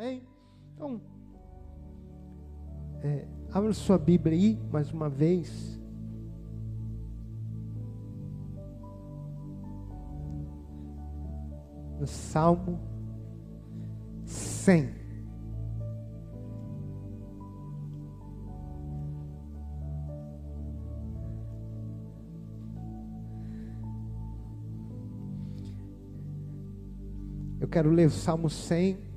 Amém? Então, é, abra sua Bíblia aí, mais uma vez. No Salmo 100. Eu quero ler o Salmo 100.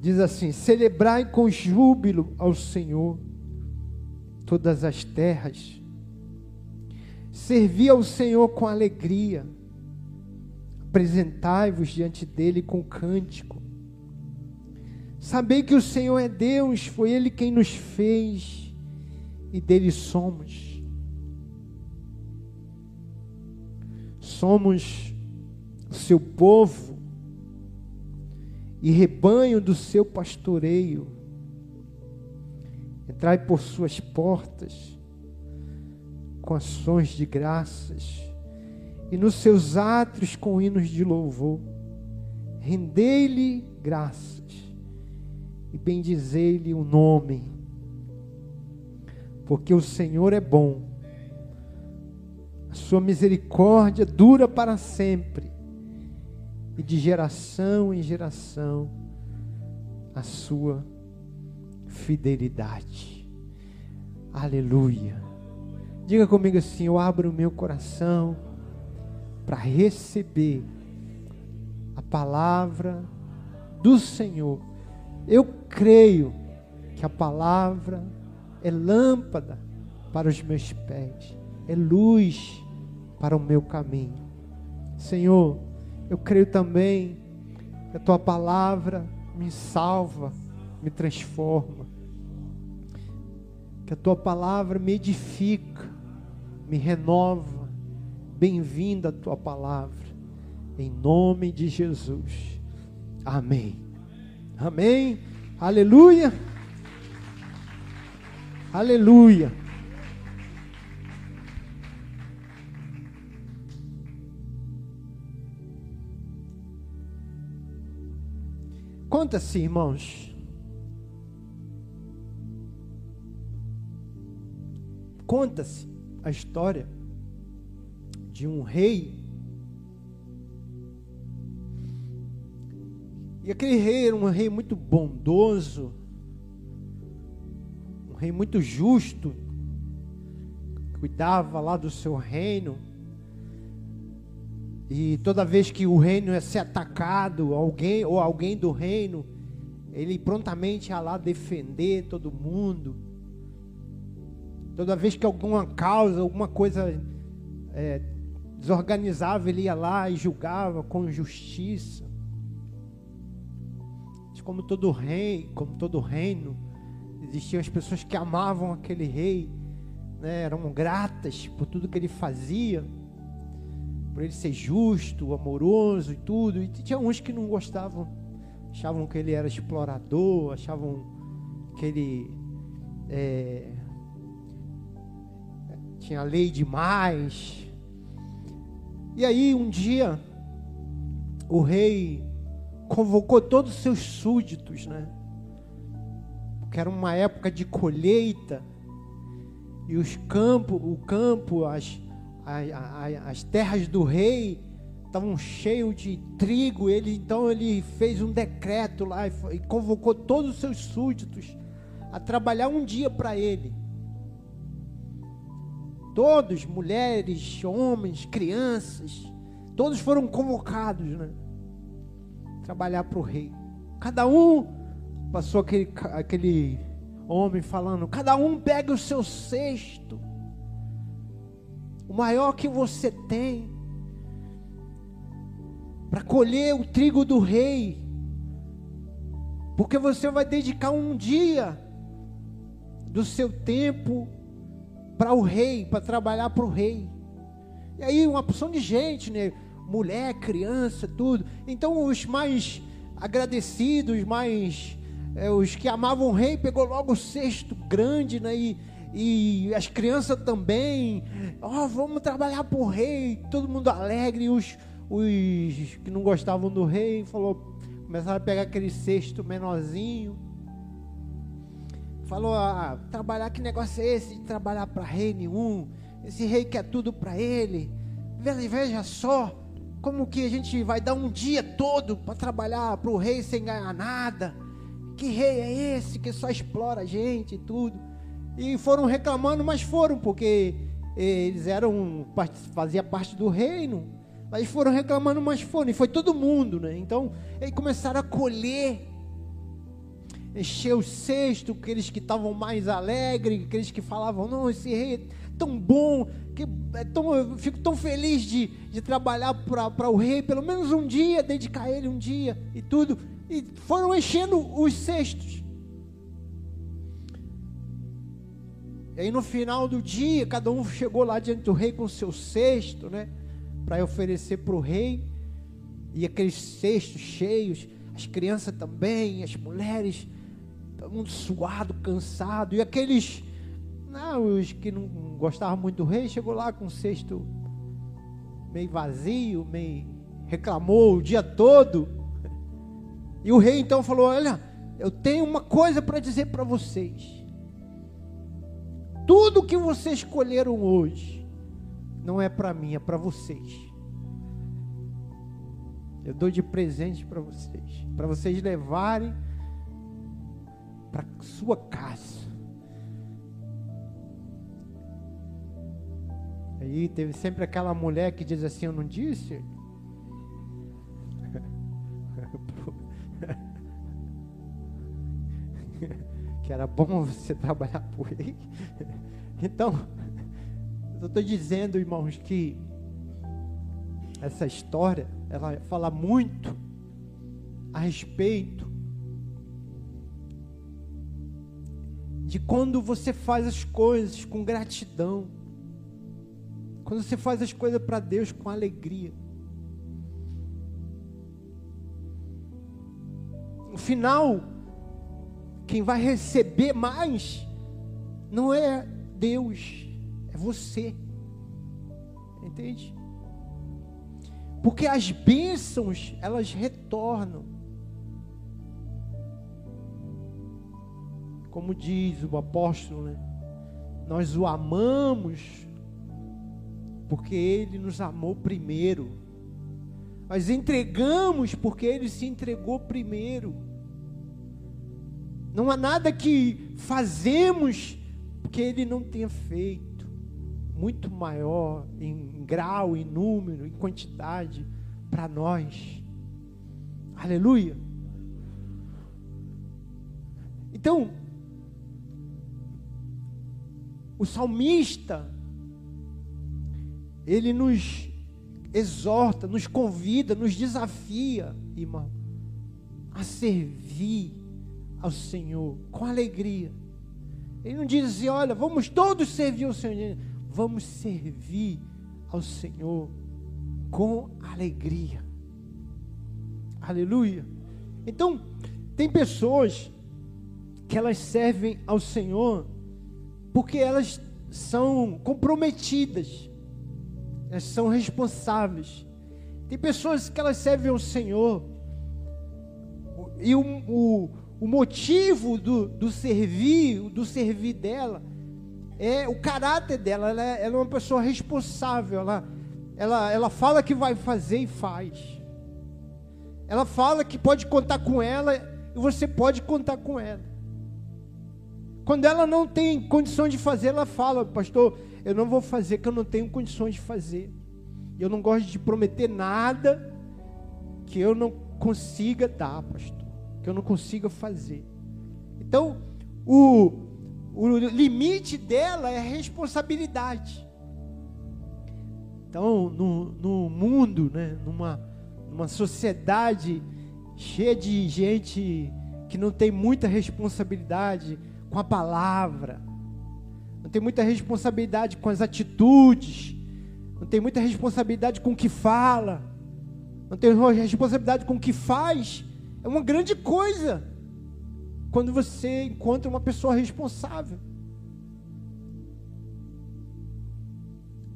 Diz assim: Celebrai com júbilo ao Senhor todas as terras, servi ao Senhor com alegria, apresentai-vos diante dele com cântico. Sabei que o Senhor é Deus, foi Ele quem nos fez e dele somos. somos o seu povo e rebanho do seu pastoreio. Entrai por suas portas com ações de graças e nos seus átrios com hinos de louvor. Rendei-lhe graças e bendizei-lhe o nome, porque o Senhor é bom a sua misericórdia dura para sempre, e de geração em geração a sua fidelidade. Aleluia. Diga comigo assim: eu abro o meu coração para receber a palavra do Senhor. Eu creio que a palavra é lâmpada para os meus pés é luz para o meu caminho. Senhor, eu creio também que a tua palavra me salva, me transforma. Que a tua palavra me edifica, me renova. Bem-vinda a tua palavra. Em nome de Jesus. Amém. Amém. Aleluia. Aleluia. Conta-se, irmãos. Conta-se a história de um rei. E aquele rei era um rei muito bondoso, um rei muito justo, cuidava lá do seu reino e toda vez que o reino ia ser atacado, alguém ou alguém do reino, ele prontamente ia lá defender todo mundo. Toda vez que alguma causa, alguma coisa é, desorganizava, ele ia lá e julgava com justiça. Como todo rei, como todo reino, existiam as pessoas que amavam aquele rei, né, eram gratas por tudo que ele fazia por ele ser justo, amoroso e tudo. E tinha uns que não gostavam, achavam que ele era explorador, achavam que ele é, tinha lei demais. E aí um dia o rei convocou todos os seus súditos, né? Porque era uma época de colheita e os campos, o campo, as as terras do rei estavam cheios de trigo. Ele então ele fez um decreto lá e, convocou todos os seus súditos a trabalhar um dia para ele. Todos, mulheres, homens, crianças, todos foram convocados, né? Trabalhar para o rei. Cada um passou aquele, aquele homem falando: cada um pega o seu cesto o maior que você tem, para colher o trigo do rei, porque você vai dedicar um dia do seu tempo para o rei, para trabalhar para o rei. E aí uma porção de gente, né? Mulher, criança, tudo. Então os mais agradecidos, mais é, os que amavam o rei, pegou logo o cesto grande, né? E, e as crianças também. Ó, oh, vamos trabalhar por rei, todo mundo alegre. E os, os que não gostavam do rei, falou, começaram a pegar aquele cesto menorzinho. Falou, ah, trabalhar, que negócio é esse de trabalhar para rei nenhum? Esse rei quer tudo para ele. Veja só, como que a gente vai dar um dia todo para trabalhar para o rei sem ganhar nada? Que rei é esse que só explora a gente e tudo? E foram reclamando, mas foram, porque eles eram, fazia parte do reino. Mas foram reclamando, mas foram. E foi todo mundo, né? Então, eles começaram a colher, encher o cesto, aqueles que estavam mais alegres, aqueles que falavam, não, esse rei é tão bom, que é tão, eu fico tão feliz de, de trabalhar para o rei, pelo menos um dia, dedicar a ele um dia e tudo. E foram enchendo os cestos. E aí no final do dia, cada um chegou lá diante do rei com seu cesto, né? Para oferecer para o rei. E aqueles cestos cheios, as crianças também, as mulheres, todo mundo suado, cansado. E aqueles, não, os que não gostavam muito do rei, chegou lá com o cesto meio vazio, meio reclamou o dia todo. E o rei então falou: Olha, eu tenho uma coisa para dizer para vocês. Tudo que vocês escolheram hoje não é para mim, é para vocês. Eu dou de presente para vocês, para vocês levarem para sua casa. Aí teve sempre aquela mulher que diz assim: Eu não disse? Que era bom você trabalhar por ele. Então, eu estou dizendo, irmãos, que essa história, ela fala muito a respeito de quando você faz as coisas com gratidão, quando você faz as coisas para Deus com alegria. No final, quem vai receber mais não é Deus, é você. Entende? Porque as bênçãos, elas retornam. Como diz o apóstolo, né? Nós o amamos porque ele nos amou primeiro. Nós entregamos porque ele se entregou primeiro. Não há nada que fazemos que ele não tenha feito, muito maior em grau, em número, em quantidade para nós. Aleluia. Então, o salmista, ele nos exorta, nos convida, nos desafia, irmão, a servir ao Senhor com alegria. Ele não diz assim, olha, vamos todos servir ao Senhor. Vamos servir ao Senhor com alegria. Aleluia. Então, tem pessoas que elas servem ao Senhor porque elas são comprometidas, elas são responsáveis. Tem pessoas que elas servem ao Senhor e o, o, o motivo do, do servir, do servir dela, é o caráter dela. Ela é, ela é uma pessoa responsável. Ela, ela, ela fala que vai fazer e faz. Ela fala que pode contar com ela e você pode contar com ela. Quando ela não tem condições de fazer, ela fala, pastor, eu não vou fazer que eu não tenho condições de fazer. Eu não gosto de prometer nada que eu não consiga dar, pastor que eu não consiga fazer. Então, o, o limite dela é a responsabilidade. Então, no, no mundo, né, numa, numa sociedade cheia de gente que não tem muita responsabilidade com a palavra, não tem muita responsabilidade com as atitudes, não tem muita responsabilidade com o que fala, não tem responsabilidade com o que faz, é uma grande coisa quando você encontra uma pessoa responsável.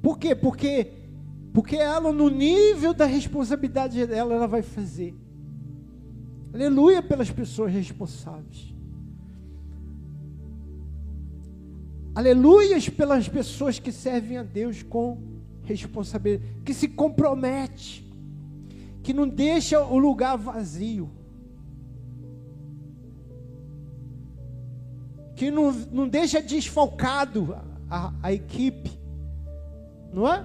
Por quê? Porque Porque ela, no nível da responsabilidade dela, ela vai fazer. Aleluia pelas pessoas responsáveis. Aleluias pelas pessoas que servem a Deus com responsabilidade, que se compromete, que não deixa o lugar vazio. Que não, não deixa desfalcado a, a equipe. Não é?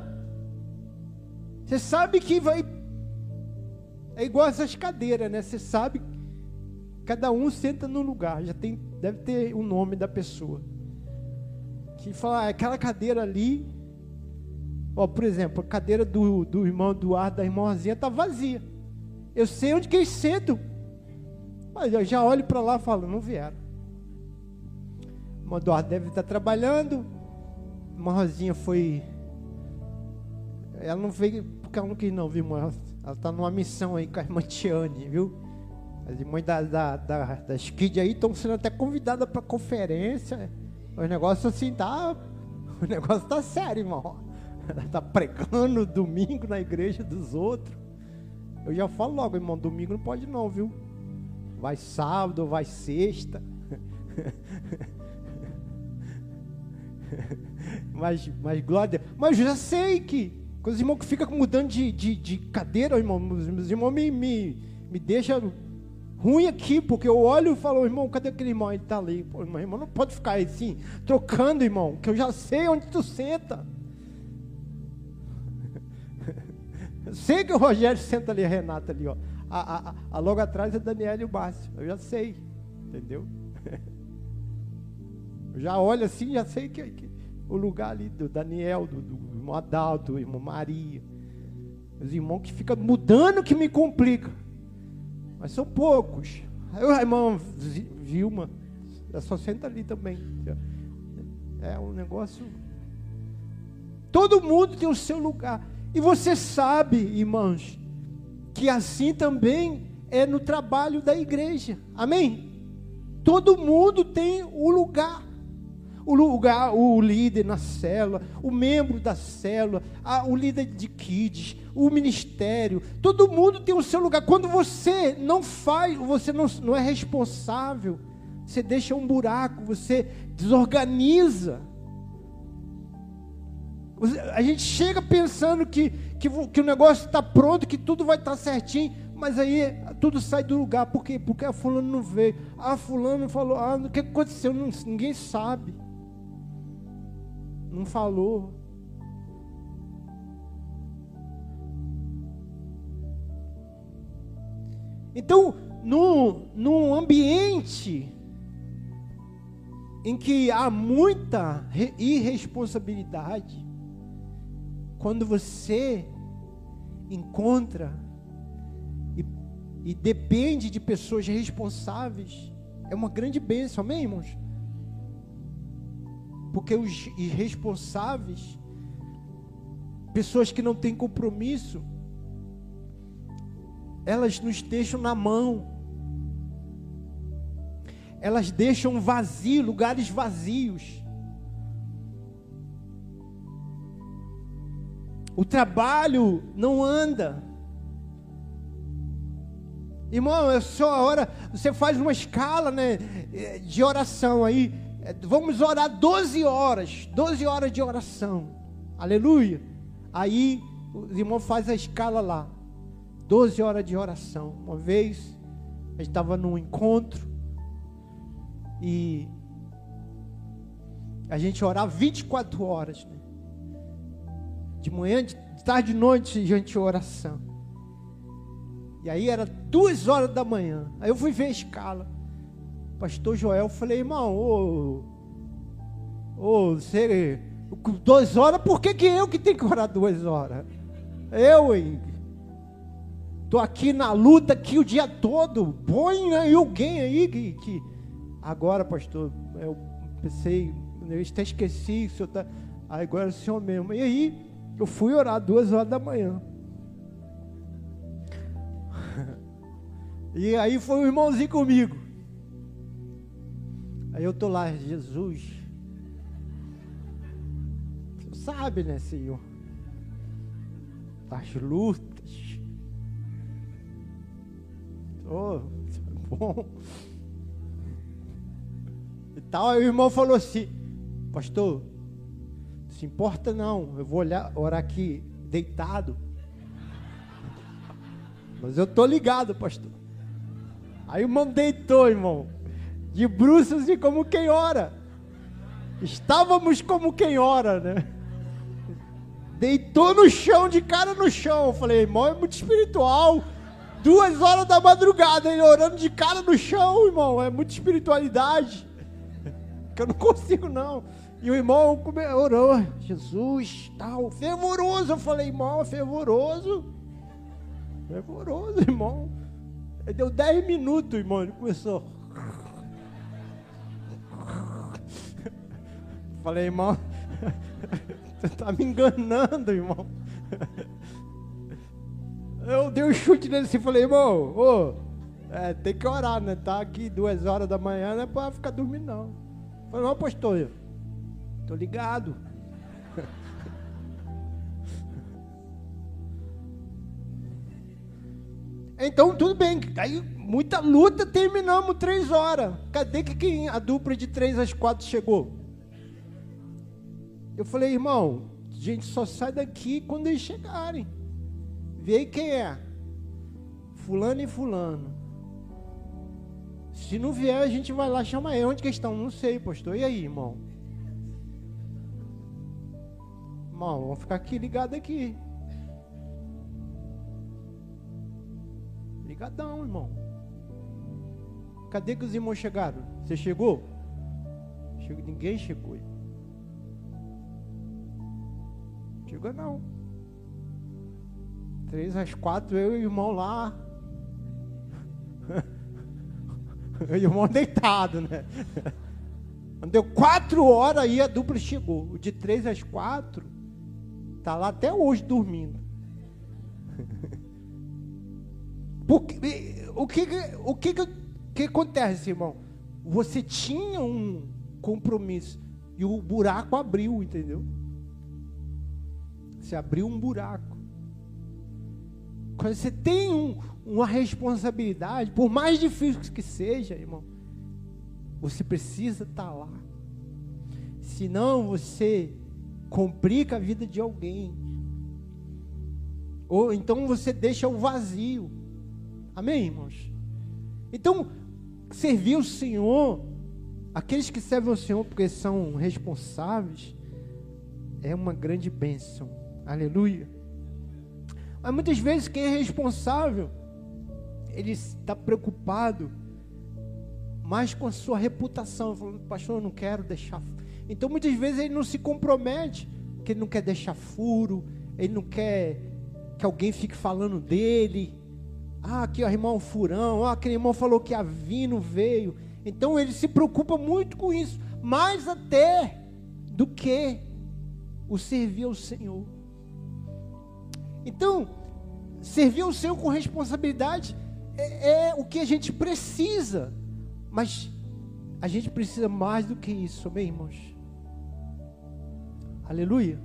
Você sabe que vai. É igual essas cadeiras, né? Você sabe. Cada um senta no lugar. Já tem, deve ter o nome da pessoa. Que fala, ah, aquela cadeira ali. Ó, por exemplo, a cadeira do, do irmão Eduardo, da irmãzinha, está vazia. Eu sei onde que eles sentam. Mas eu já olho para lá e falo, não vieram. O Eduardo deve estar trabalhando. A irmã Rosinha foi. Ela não veio porque ela não quis não, viu, irmão? Ela está numa missão aí com a irmã Tiane, viu? As irmãs da, da, da, das kids aí estão sendo até convidadas para conferência. Os negócios assim, tá. O negócio tá sério, irmão. Ela tá pregando domingo na igreja dos outros. Eu já falo logo, irmão, domingo não pode não, viu? Vai sábado, vai sexta. mas, mas glória. Mas eu já sei que com os irmãos ficam mudando de, de, de cadeira, irmão, os irmãos me, me, me deixam ruim aqui, porque eu olho e falo, irmão, cadê aquele irmão? Ele está ali. Pô, irmão, irmão, não pode ficar assim, trocando, irmão, que eu já sei onde tu senta. sei que o Rogério senta ali, a Renata ali, ó. A, a, a logo atrás é Daniela e o Bárcio. Eu já sei, entendeu? Já olho assim, já sei que, que o lugar ali do Daniel, do, do irmão Adalto, do irmão Maria. Os irmãos que ficam mudando que me complica. Mas são poucos. Aí o irmão Vilma, só senta ali também. É um negócio. Todo mundo tem o seu lugar. E você sabe, irmãos, que assim também é no trabalho da igreja. Amém? Todo mundo tem o lugar o lugar, o líder na célula, o membro da célula, a, o líder de kids, o ministério, todo mundo tem o seu lugar. Quando você não faz, você não, não é responsável, você deixa um buraco, você desorganiza. A gente chega pensando que, que, que o negócio está pronto, que tudo vai estar tá certinho, mas aí tudo sai do lugar. Por quê? Porque a fulano não veio. Ah, fulano falou, ah, o que aconteceu? ninguém sabe não falou. Então, num, ambiente em que há muita irresponsabilidade, quando você encontra e, e depende de pessoas responsáveis, é uma grande bênção, amém, irmãos? Porque os irresponsáveis, pessoas que não têm compromisso, elas nos deixam na mão. Elas deixam vazio, lugares vazios. O trabalho não anda. Irmão, é só a hora, você faz uma escala né, de oração aí, vamos orar 12 horas, 12 horas de oração. Aleluia. Aí os irmãos fazem a escala lá. 12 horas de oração. Uma vez a gente estava num encontro e a gente orava 24 horas. Né? De manhã, de tarde, de noite, gente oração. E aí era duas horas da manhã. Aí eu fui ver a escala pastor Joel, falei, irmão, ô, ô, você, duas horas, por que, que eu que tenho que orar duas horas? Eu, hein? Tô aqui na luta aqui o dia todo. Põe aí alguém aí que, que... Agora, pastor, eu pensei, eu até esqueci, o senhor tá. Aí agora é o senhor mesmo. E aí, eu fui orar duas horas da manhã. e aí foi um irmãozinho comigo. Aí eu estou lá, Jesus. Sabe, né, Senhor? das lutas. Oh, bom. E tal, aí o irmão falou assim, pastor, não se importa não, eu vou olhar, orar aqui deitado. Mas eu tô ligado, pastor. Aí o irmão deitou, irmão, de bruços e como quem ora. Estávamos como quem ora, né? Deitou no chão, de cara no chão. Eu falei, irmão, é muito espiritual. Duas horas da madrugada, ele orando de cara no chão, irmão. É muita espiritualidade. Que eu não consigo, não. E o irmão orou, Jesus, tal, fervoroso. Eu falei, irmão, fervoroso. Fervoroso, irmão. Deu dez minutos, irmão. Ele começou. Falei, irmão, você está me enganando, irmão. Eu dei um chute nele assim, falei, irmão, ô, é, tem que orar, né? Tá aqui duas horas da manhã, não é para ficar dormindo, não. Falei, não, pastor, tô ligado. Então, tudo bem. Aí, muita luta, terminamos três horas. Cadê que quem, a dupla de três às quatro chegou? Eu falei, irmão, a gente só sai daqui quando eles chegarem. Vê aí quem é. Fulano e fulano. Se não vier, a gente vai lá chamar ele. Onde que estão? Não sei, pastor. E aí, irmão? Irmão, vamos ficar aqui ligado aqui. Ligadão, irmão. Cadê que os irmãos chegaram? Você? Chegou, ninguém chegou. Não. Três às quatro, eu e o irmão lá. o irmão deitado, né? Deu quatro horas aí a dupla chegou. De três às quatro, tá lá até hoje dormindo. Porque, o que, o que, que acontece, irmão? Você tinha um compromisso e o buraco abriu, entendeu? Você abriu um buraco. Quando você tem um, uma responsabilidade, por mais difícil que seja, irmão, você precisa estar tá lá. Senão você complica a vida de alguém. Ou então você deixa o vazio. Amém, irmãos? Então, servir o Senhor, aqueles que servem ao Senhor porque são responsáveis, é uma grande bênção. Aleluia. Mas muitas vezes quem é responsável, ele está preocupado mais com a sua reputação, falando, pastor, eu não quero deixar. Então muitas vezes ele não se compromete, porque ele não quer deixar furo, ele não quer que alguém fique falando dele. Ah, aqui o irmão Furão, ah, aquele irmão falou que a Vino veio. Então ele se preocupa muito com isso, mais até do que o servir ao Senhor. Então, servir ao Senhor com responsabilidade é, é o que a gente precisa, mas a gente precisa mais do que isso, amém, irmãos? Aleluia.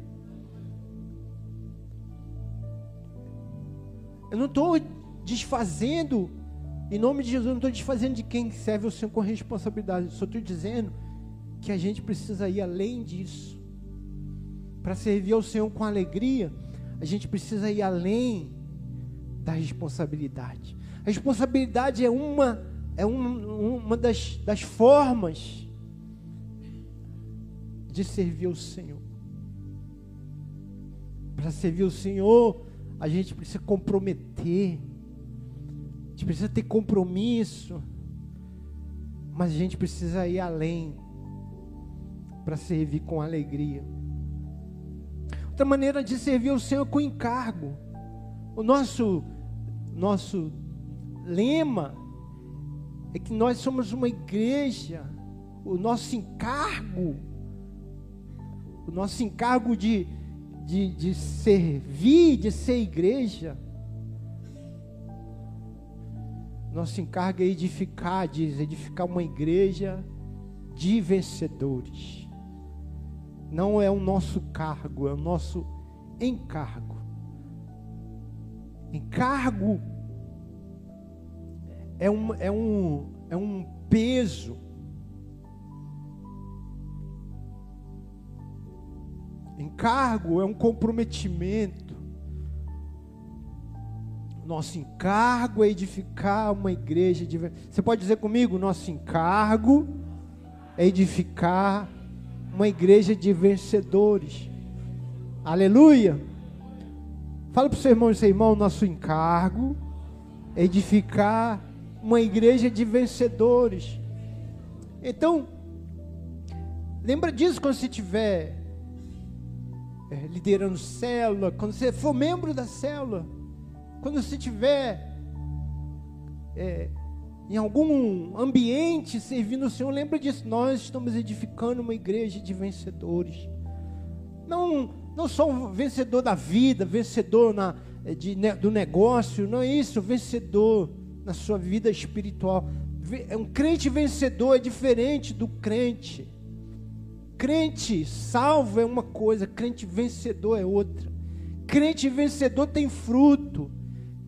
Eu não estou desfazendo, em nome de Jesus, eu não estou desfazendo de quem serve o Senhor com responsabilidade. Só estou dizendo que a gente precisa ir além disso. Para servir ao Senhor com alegria, a gente precisa ir além da responsabilidade. A responsabilidade é uma, é um, uma das, das formas de servir o Senhor. Para servir o Senhor, a gente precisa comprometer a gente precisa ter compromisso, mas a gente precisa ir além para servir com alegria. Outra maneira de servir o Senhor é com encargo. O nosso nosso lema é que nós somos uma igreja. O nosso encargo, o nosso encargo de, de, de servir, de ser igreja, Nosso encargo é edificar, diz, edificar uma igreja de vencedores. Não é o nosso cargo, é o nosso encargo. Encargo é um, é um, é um peso. Encargo é um comprometimento. Nosso encargo é edificar uma igreja. Você pode dizer comigo? Nosso encargo é edificar uma igreja de vencedores. Aleluia. Fala para o seu irmão e seu irmão: nosso encargo é edificar uma igreja de vencedores. Então, lembra disso quando você estiver é, liderando célula, quando você for membro da célula, quando você estiver é, em algum ambiente servindo o Senhor, lembra disso. Nós estamos edificando uma igreja de vencedores. Não, não só vencedor da vida, vencedor na, de, do negócio, não é isso, vencedor na sua vida espiritual. É um crente vencedor é diferente do crente. Crente salvo é uma coisa, crente vencedor é outra. Crente vencedor tem fruto.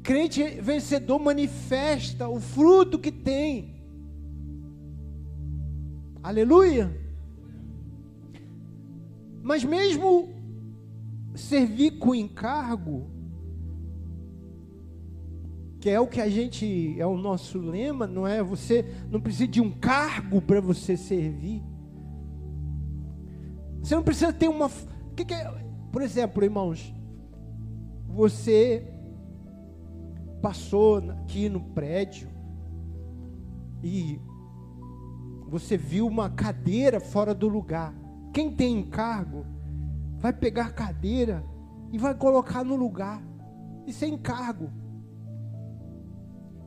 Crente vencedor manifesta o fruto que tem. Aleluia. Mas mesmo servir com encargo, que é o que a gente, é o nosso lema, não é? Você não precisa de um cargo para você servir. Você não precisa ter uma. Que que é? Por exemplo, irmãos, você passou aqui no prédio e você viu uma cadeira fora do lugar. Quem tem encargo vai pegar a cadeira e vai colocar no lugar. Isso é encargo.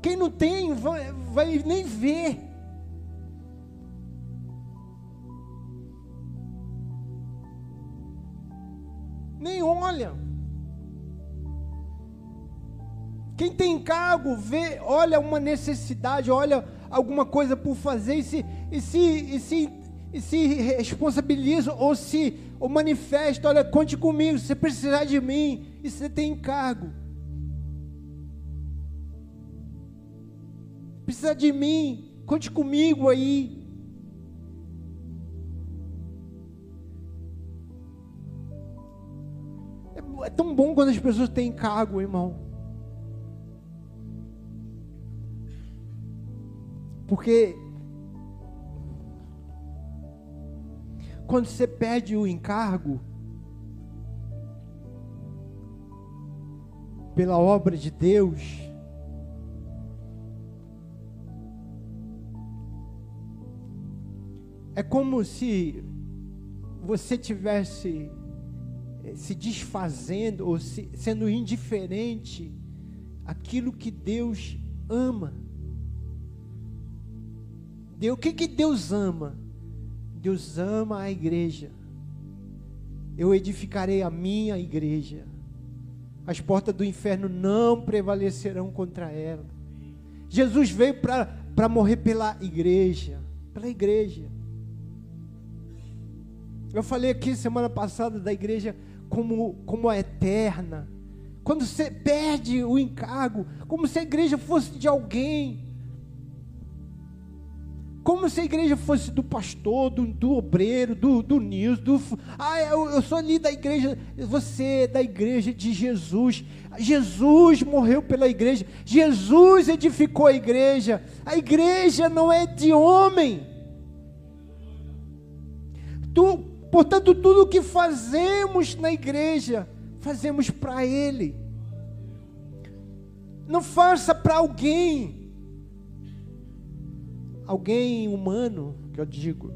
Quem não tem, vai, vai nem ver. Nem olha. Quem tem cargo, vê, olha uma necessidade, olha alguma coisa por fazer e se, e se, e se, e se responsabiliza ou se ou manifesta, olha, conte comigo, se você precisar de mim, e você tem encargo. precisa de mim, conte comigo aí. É, é tão bom quando as pessoas têm cargo, irmão. Porque quando você pede o encargo pela obra de Deus, É como se você tivesse eh, se desfazendo ou se, sendo indiferente àquilo que Deus ama. Deus, o que, que Deus ama? Deus ama a igreja. Eu edificarei a minha igreja. As portas do inferno não prevalecerão contra ela. Jesus veio para morrer pela igreja. Pela igreja. Eu falei aqui semana passada da igreja como, como a eterna. Quando você perde o encargo, como se a igreja fosse de alguém. Como se a igreja fosse do pastor, do, do obreiro, do, do Nils, do. Ah, eu, eu sou ali da igreja. Você é da igreja de Jesus. Jesus morreu pela igreja. Jesus edificou a igreja. A igreja não é de homem. Tu Portanto, tudo o que fazemos na igreja, fazemos para Ele. Não faça para alguém, alguém humano, que eu digo.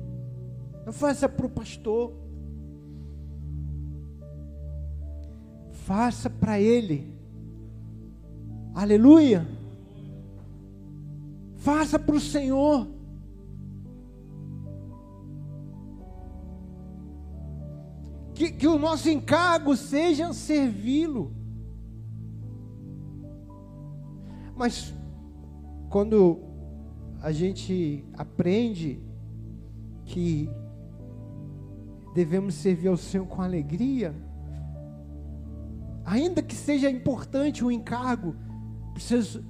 Não faça para o pastor. Faça para Ele. Aleluia. Faça para o Senhor. que, que o nosso encargo seja servi-lo. Mas quando a gente aprende que devemos servir ao Senhor com alegria, ainda que seja importante o encargo,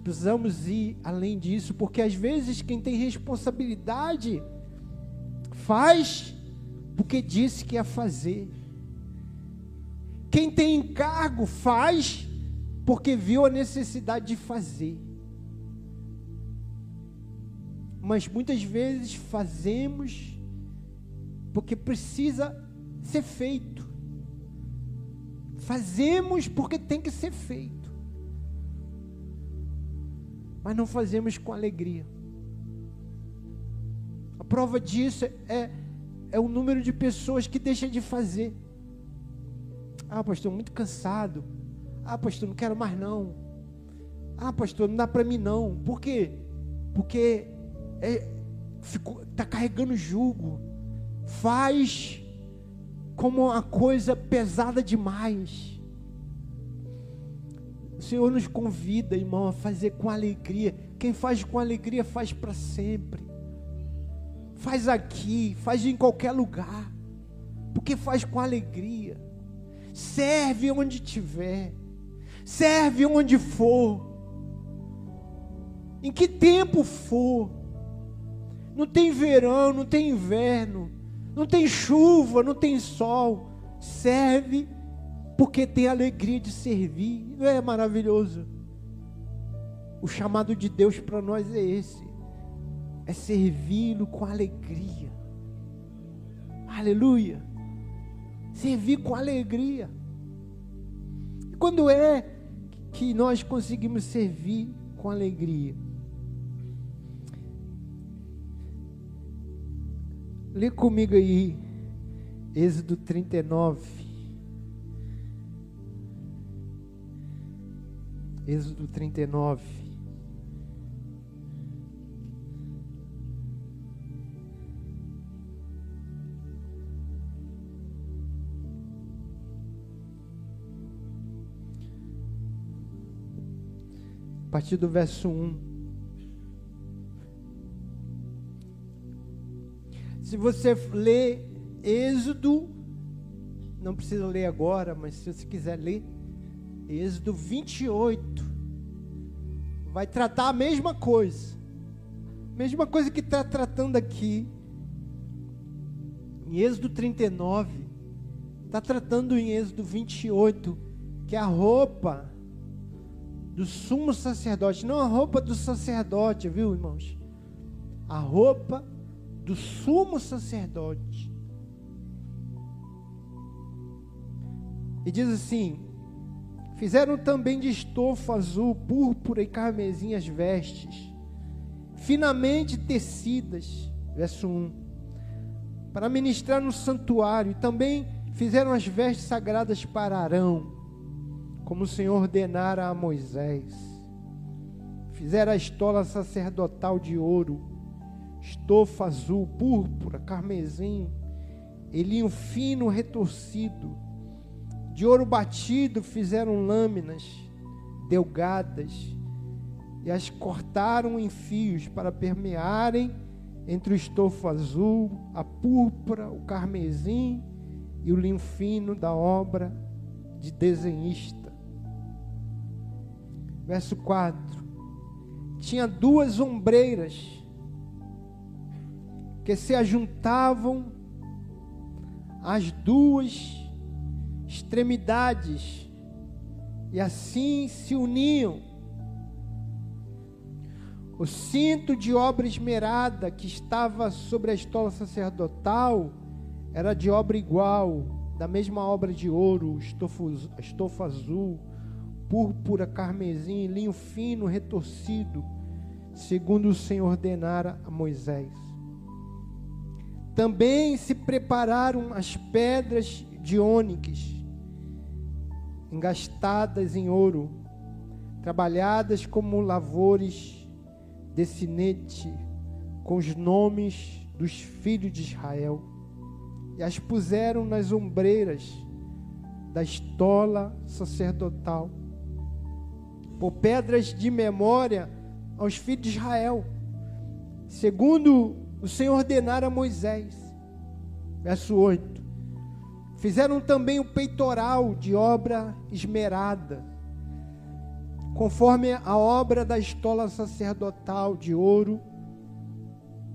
precisamos ir além disso, porque às vezes quem tem responsabilidade faz porque disse que ia fazer. Quem tem encargo faz porque viu a necessidade de fazer. Mas muitas vezes fazemos porque precisa ser feito. Fazemos porque tem que ser feito. Mas não fazemos com alegria. A prova disso é, é o número de pessoas que deixam de fazer. Ah, pastor, muito cansado. Ah, pastor, não quero mais não. Ah, pastor, não dá para mim não. Por quê? Porque é, ficou, tá carregando jugo. Faz como uma coisa pesada demais. O Senhor nos convida, irmão, a fazer com alegria. Quem faz com alegria faz para sempre. Faz aqui, faz em qualquer lugar. Porque faz com alegria. Serve onde tiver. Serve onde for. Em que tempo for. Não tem verão, não tem inverno não tem chuva, não tem sol. Serve porque tem alegria de servir. Não é maravilhoso? O chamado de Deus para nós é esse: é servi-lo com alegria. Aleluia. Servir com alegria. E quando é que nós conseguimos servir com alegria? Lê comigo aí, Êxodo 39. Êxodo 39. A partir do verso 1. Se você ler Êxodo, não precisa ler agora, mas se você quiser ler, Êxodo 28, vai tratar a mesma coisa, mesma coisa que está tratando aqui. Em Êxodo 39, está tratando em Êxodo 28, que a roupa do sumo sacerdote, não a roupa do sacerdote, viu, irmãos? A roupa do sumo sacerdote. E diz assim: Fizeram também de estofa azul, púrpura e carmesim as vestes, finamente tecidas. Verso 1. Para ministrar no santuário, e também fizeram as vestes sagradas para Arão, como o Senhor ordenara a Moisés. Fizeram a estola sacerdotal de ouro, estofa azul, púrpura, carmesim, elinho fino retorcido, de ouro batido fizeram lâminas delgadas e as cortaram em fios para permearem entre o estofo azul, a púrpura, o carmesim e o linho fino da obra de desenhista. Verso 4. Tinha duas ombreiras que se ajuntavam as duas extremidades e assim se uniam. O cinto de obra esmerada que estava sobre a estola sacerdotal era de obra igual, da mesma obra de ouro, estofa, estofa azul, púrpura, carmesim, linho fino retorcido, segundo o Senhor ordenara a Moisés. Também se prepararam as pedras de ônix, engastadas em ouro, trabalhadas como lavores de sinete, com os nomes dos filhos de Israel, e as puseram nas ombreiras da estola sacerdotal, por pedras de memória aos filhos de Israel, segundo o Senhor ordenara a Moisés. Verso 8: Fizeram também o peitoral de obra esmerada, conforme a obra da estola sacerdotal de ouro,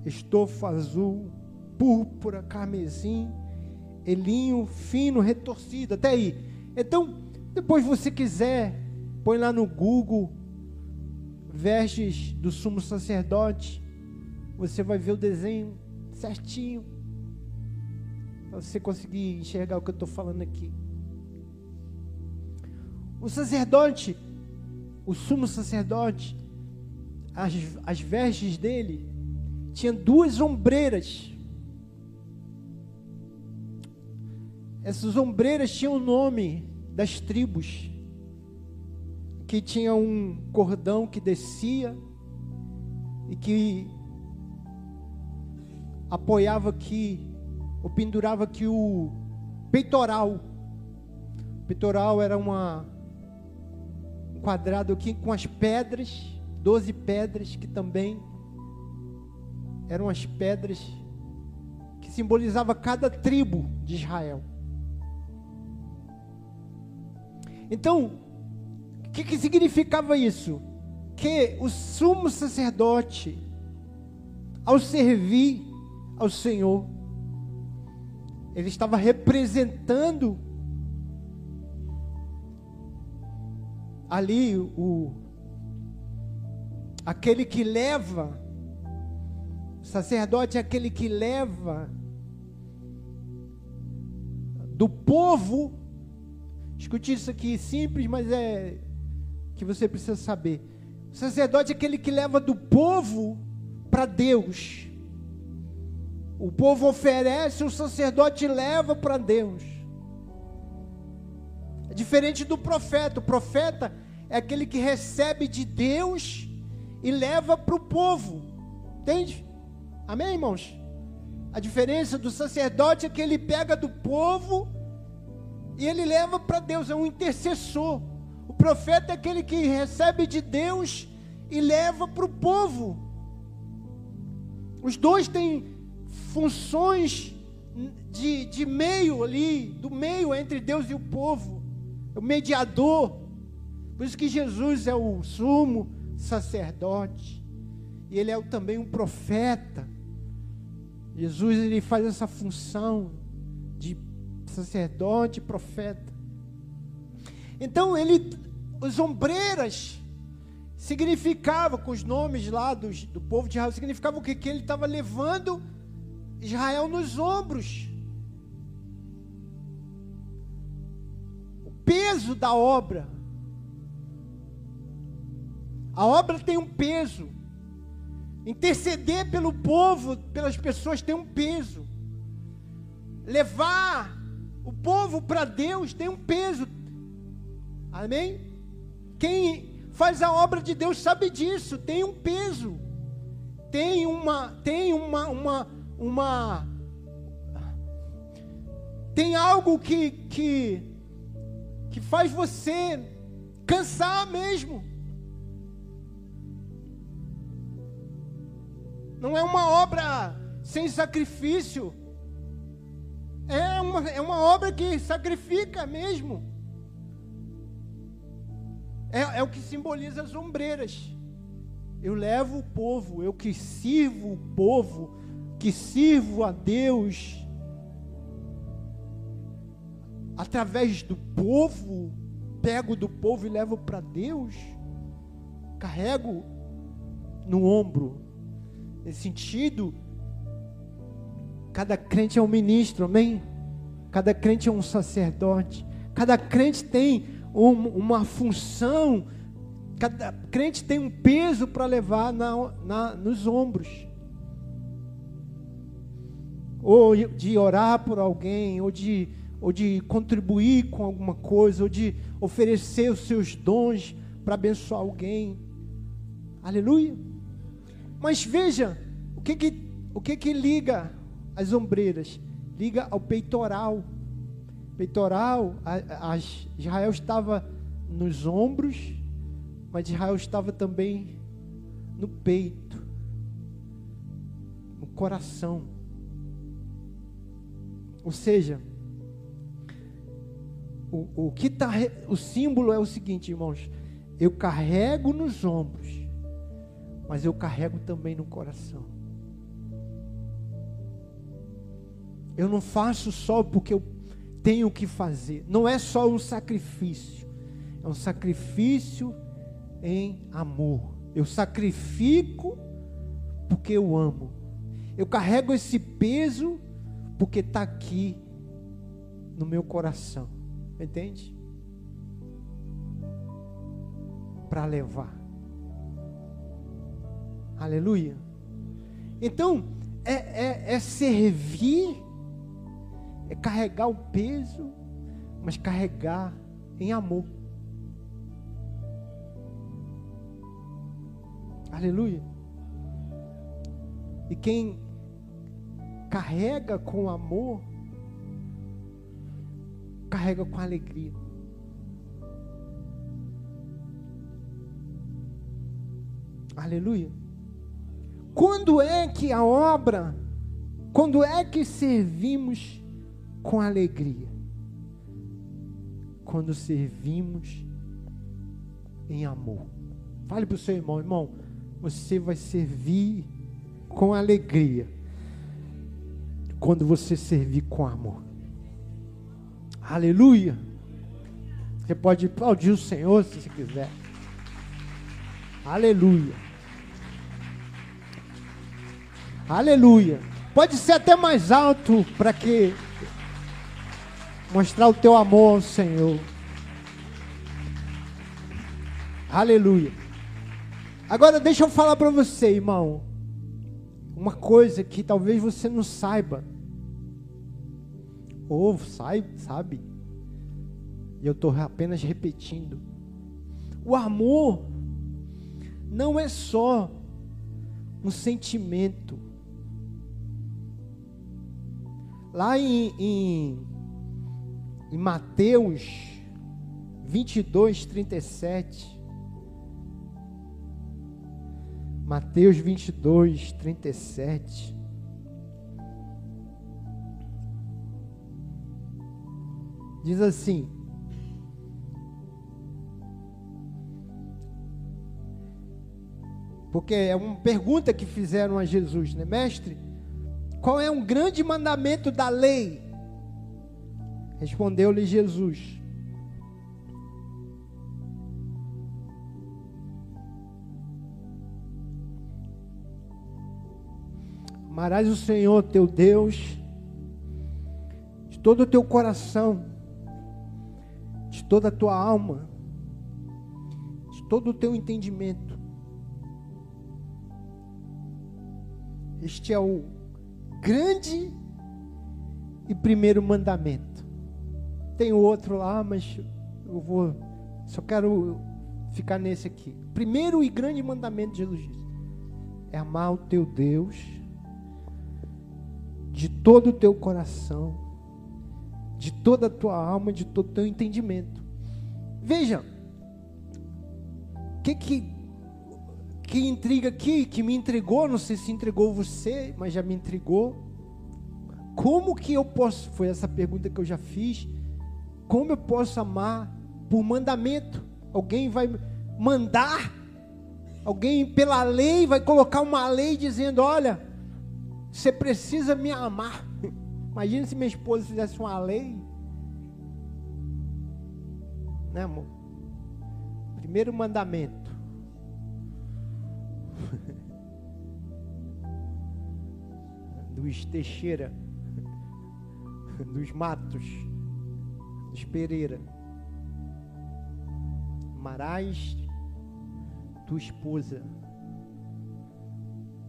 estofa azul, púrpura, carmesim, elinho fino retorcido. Até aí. Então, depois você quiser, põe lá no Google vestes do sumo sacerdote. Você vai ver o desenho certinho. Para você conseguir enxergar o que eu estou falando aqui. O sacerdote, o sumo sacerdote, as, as vestes dele tinha duas ombreiras. Essas ombreiras tinham o nome das tribos, que tinha um cordão que descia e que apoiava aqui, ou pendurava aqui o peitoral. O peitoral era uma, um quadrado aqui com as pedras, doze pedras que também eram as pedras que simbolizavam cada tribo de Israel. Então, o que, que significava isso? Que o sumo sacerdote, ao servir ao Senhor, ele estava representando ali o aquele que leva o sacerdote é aquele que leva do povo Escute isso aqui, simples, mas é que você precisa saber. O sacerdote é aquele que leva do povo para Deus. O povo oferece, o sacerdote leva para Deus. É diferente do profeta. O profeta é aquele que recebe de Deus e leva para o povo. Entende? Amém, irmãos? A diferença do sacerdote é que ele pega do povo e ele leva para Deus, é um intercessor. O profeta é aquele que recebe de Deus e leva para o povo. Os dois têm funções de, de meio ali, do meio entre Deus e o povo, o mediador. Por isso que Jesus é o sumo sacerdote, e ele é também um profeta. Jesus ele faz essa função de sacerdote, profeta. Então ele, os ombreiras significava com os nomes lá dos, do povo de Israel, significava o que? Que ele estava levando Israel nos ombros. O peso da obra. A obra tem um peso. Interceder pelo povo, pelas pessoas, tem um peso. Levar o povo para Deus tem um peso. Amém? Quem faz a obra de Deus sabe disso, tem um peso. Tem uma tem uma uma uma tem algo que que que faz você cansar mesmo. Não é uma obra sem sacrifício. É uma, é uma obra que sacrifica mesmo. É, é o que simboliza as ombreiras. Eu levo o povo, eu que sirvo o povo, que sirvo a Deus, através do povo, pego do povo e levo para Deus, carrego no ombro. Nesse sentido, Cada crente é um ministro, amém? Cada crente é um sacerdote. Cada crente tem um, uma função. Cada crente tem um peso para levar na, na, nos ombros. Ou de orar por alguém, ou de, ou de contribuir com alguma coisa, ou de oferecer os seus dons para abençoar alguém. Aleluia. Mas veja, o que que, o que, que liga as ombreiras, liga ao peitoral. Peitoral, a, a Israel estava nos ombros, mas Israel estava também no peito, no coração. Ou seja, o, o que tá, o símbolo é o seguinte, irmãos: eu carrego nos ombros, mas eu carrego também no coração. Eu não faço só porque eu tenho que fazer. Não é só um sacrifício, é um sacrifício em amor. Eu sacrifico porque eu amo. Eu carrego esse peso porque está aqui no meu coração. Entende? Para levar. Aleluia. Então, é, é, é servir, é carregar o peso, mas carregar em amor. Aleluia. E quem carrega com amor, carrega com alegria. Aleluia. Quando é que a obra, quando é que servimos com alegria? Quando servimos em amor. Fale para o seu irmão, irmão, você vai servir com alegria quando você servir com amor. Aleluia. Você pode aplaudir o Senhor se você quiser. Aleluia. Aleluia. Pode ser até mais alto para que mostrar o teu amor ao Senhor. Aleluia. Agora deixa eu falar para você, irmão. Uma coisa que talvez você não saiba. Ou sabe, sabe. E eu estou apenas repetindo. O amor não é só um sentimento. Lá em, em, em Mateus 22, 37. Mateus 22, 37. Diz assim: Porque é uma pergunta que fizeram a Jesus, né, mestre? Qual é um grande mandamento da lei? Respondeu-lhe Jesus: Amarás o Senhor teu Deus de todo o teu coração, de toda a tua alma, de todo o teu entendimento. Este é o grande e primeiro mandamento. Tem outro lá, mas eu vou só quero ficar nesse aqui. Primeiro e grande mandamento de Jesus disse, é amar o teu Deus de todo o teu coração, de toda a tua alma, de todo o teu entendimento. Veja, que que, que intriga aqui, que me entregou, não sei se entregou você, mas já me entregou. Como que eu posso, foi essa pergunta que eu já fiz, como eu posso amar por mandamento? Alguém vai mandar, alguém pela lei vai colocar uma lei dizendo: olha, você precisa me amar. Imagina se minha esposa fizesse uma lei. Né, amor? Primeiro mandamento. Dos Teixeira. Dos Matos. Dos Pereira. Amarás tua esposa.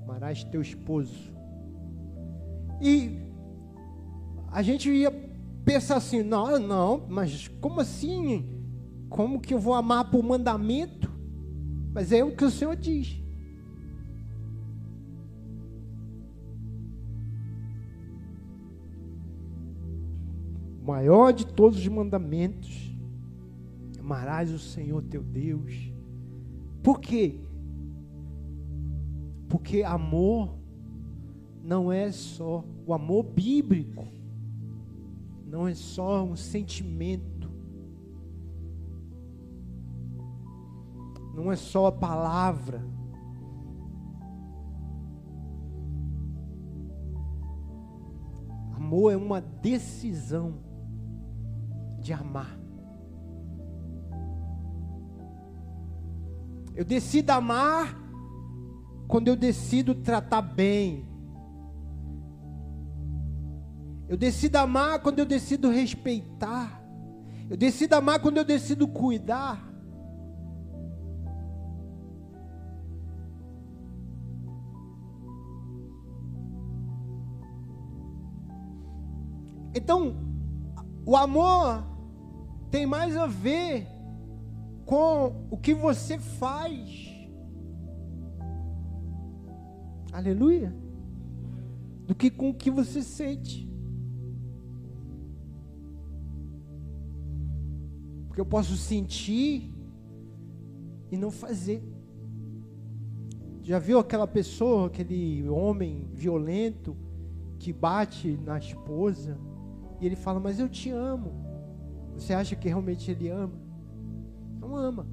Amarás teu esposo e a gente ia pensar assim: não, não, mas como assim? Como que eu vou amar por mandamento? Mas é o que o Senhor diz. O maior de todos os mandamentos, amarás o Senhor teu Deus. Por quê? Porque amor não é só o amor bíblico, não é só um sentimento, não é só a palavra. Amor é uma decisão de amar. Eu decido amar quando eu decido tratar bem, eu decido amar quando eu decido respeitar. Eu decido amar quando eu decido cuidar. Então, o amor tem mais a ver com o que você faz. Aleluia. Do que com o que você sente. Porque eu posso sentir e não fazer. Já viu aquela pessoa, aquele homem violento que bate na esposa e ele fala: Mas eu te amo. Você acha que realmente ele ama? Não ama.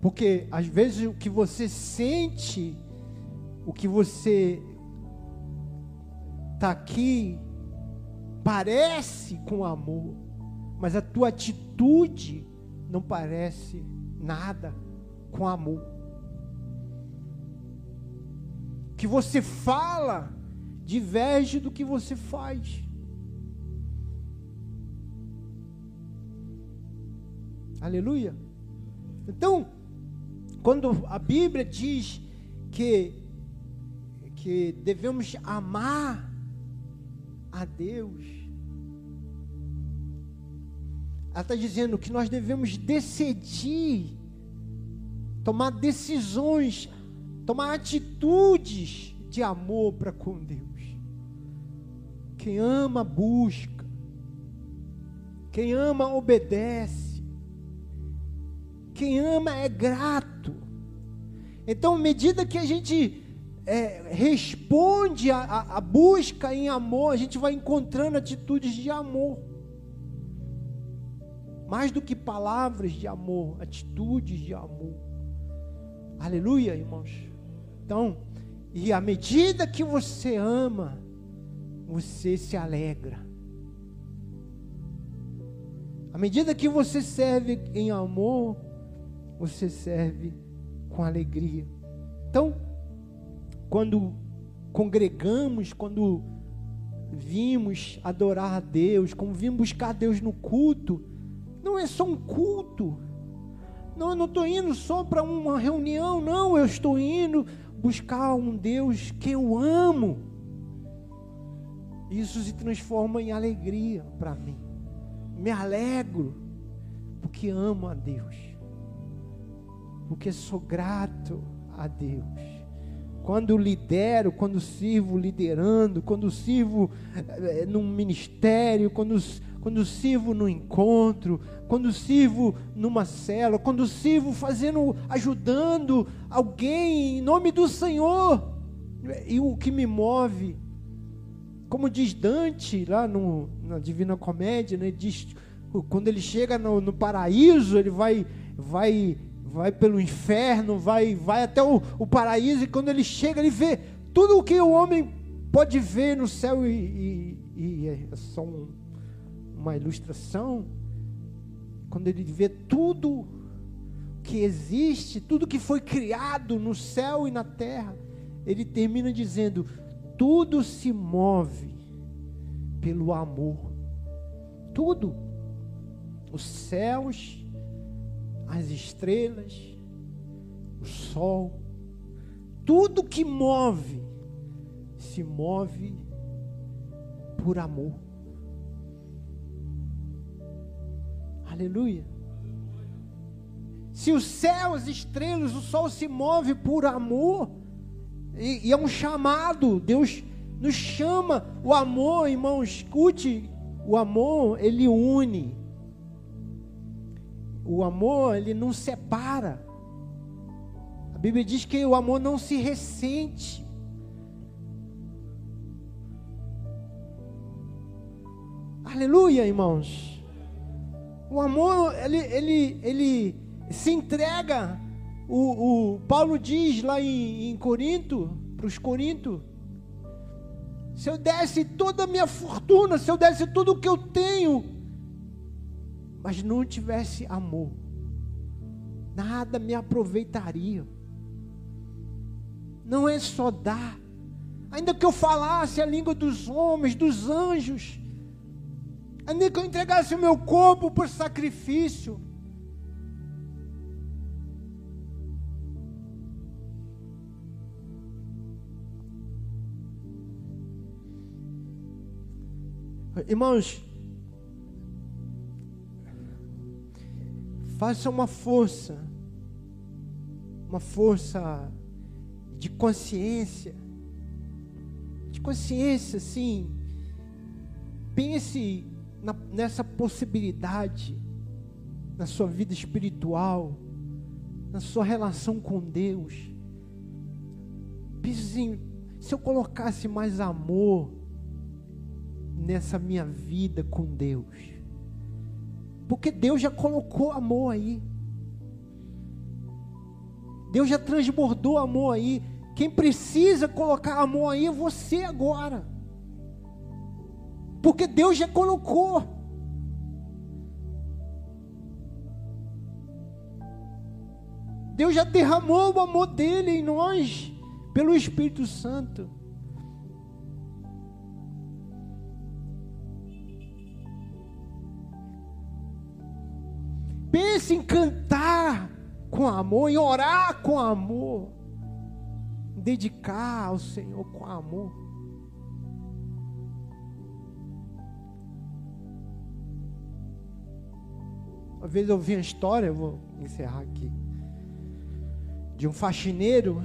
Porque às vezes o que você sente, o que você está aqui, parece com amor, mas a tua atitude não parece nada com amor. Que você fala diverge do que você faz. Aleluia. Então, quando a Bíblia diz que que devemos amar a Deus, ela está dizendo que nós devemos decidir, tomar decisões, tomar atitudes de amor para com Deus. Quem ama, busca. Quem ama, obedece. Quem ama é grato. Então, à medida que a gente é, responde a, busca em amor, a gente vai encontrando atitudes de amor. Mais do que palavras de amor, atitudes de amor. Aleluia, irmãos. Então, e à medida que você ama, você se alegra. À medida que você serve em amor, você serve com alegria. Então, quando congregamos, quando vimos adorar a Deus, quando vimos buscar Deus no culto, não é só um culto. Não, eu não estou indo só para uma reunião, não, eu estou indo buscar um Deus que eu amo. Isso se transforma em alegria para mim. Me alegro porque amo a Deus. Porque sou grato a Deus. Quando lidero, quando sirvo liderando, quando sirvo é, num ministério, quando, quando sirvo no encontro, quando sirvo numa cela, quando sirvo fazendo, ajudando alguém em nome do Senhor. E o que me move como diz Dante lá no, na Divina Comédia, né, diz, quando ele chega no, no, paraíso, ele vai, vai, vai pelo inferno, vai, vai até o, o, paraíso, e quando ele chega, ele vê tudo o que o homem pode ver no céu, e, e, e é só um, uma ilustração. Quando ele vê tudo que existe, tudo que foi criado no céu e na terra, ele termina dizendo: tudo se move pelo amor. Tudo. Os céus, as estrelas, o sol, tudo que move, se move por amor. Aleluia. Se os céus, as estrelas, o sol se move por amor, e, e é um chamado. Deus nos chama. O amor, irmão, escute. O amor, ele une. O amor, ele não separa. A Bíblia diz que o amor não se ressente. Aleluia, irmãos. O amor, ele, ele, ele se entrega. O, o Paulo diz lá em, em Corinto, para os Corinto, se eu desse toda a minha fortuna, se eu desse tudo o que eu tenho, mas não tivesse amor, nada me aproveitaria. Não é só dar, ainda que eu falasse a língua dos homens, dos anjos, ainda que eu entregasse o meu corpo por sacrifício, Irmãos, faça uma força, uma força de consciência, de consciência, sim. Pense na, nessa possibilidade na sua vida espiritual, na sua relação com Deus. Pense assim, se eu colocasse mais amor nessa minha vida com Deus. Porque Deus já colocou amor aí. Deus já transbordou amor aí. Quem precisa colocar amor aí é você agora. Porque Deus já colocou. Deus já derramou o amor dele em nós, pelo Espírito Santo. Pense em cantar com amor, em orar com amor, dedicar ao Senhor com amor. Uma vez eu vi uma história, eu vou encerrar aqui, de um faxineiro,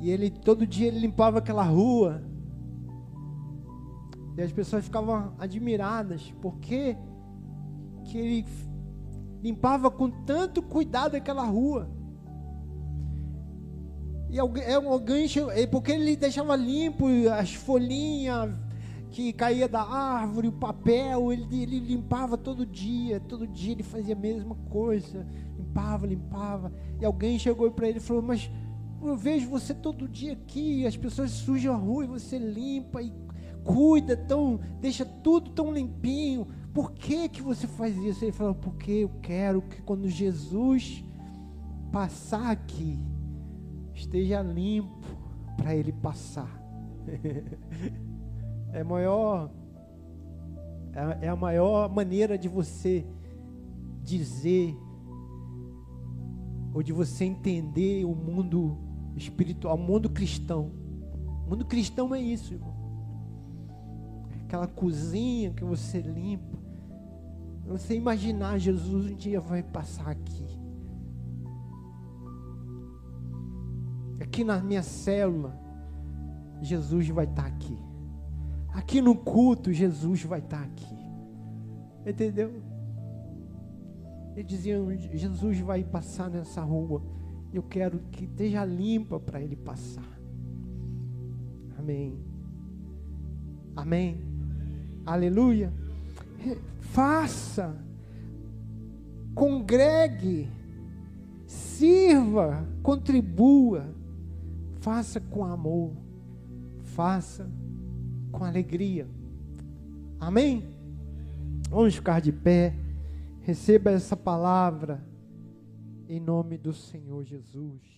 e ele todo dia ele limpava aquela rua, e as pessoas ficavam admiradas, porque que ele limpava com tanto cuidado aquela rua. E alguém, é é porque ele deixava limpo as folhinhas que caía da árvore, o papel, ele, ele limpava todo dia, todo dia ele fazia a mesma coisa, limpava, limpava. E alguém chegou para ele e falou: Mas eu vejo você todo dia aqui, as pessoas sujam a rua e você limpa e cuida, tão, deixa tudo tão limpinho. Por que, que você faz isso? Ele falou, porque eu quero que quando Jesus passar aqui, esteja limpo para ele passar. é maior é, é a maior maneira de você dizer ou de você entender o mundo espiritual, o mundo cristão. O mundo cristão é isso, irmão. É aquela cozinha que você limpa, você imaginar, Jesus um dia vai passar aqui. Aqui na minha célula, Jesus vai estar aqui. Aqui no culto, Jesus vai estar aqui. Entendeu? Eles diziam: Jesus vai passar nessa rua. Eu quero que esteja limpa para ele passar. Amém. Amém. Aleluia faça, congregue, sirva, contribua, faça com amor, faça com alegria. Amém? Vamos ficar de pé. Receba essa palavra em nome do Senhor Jesus.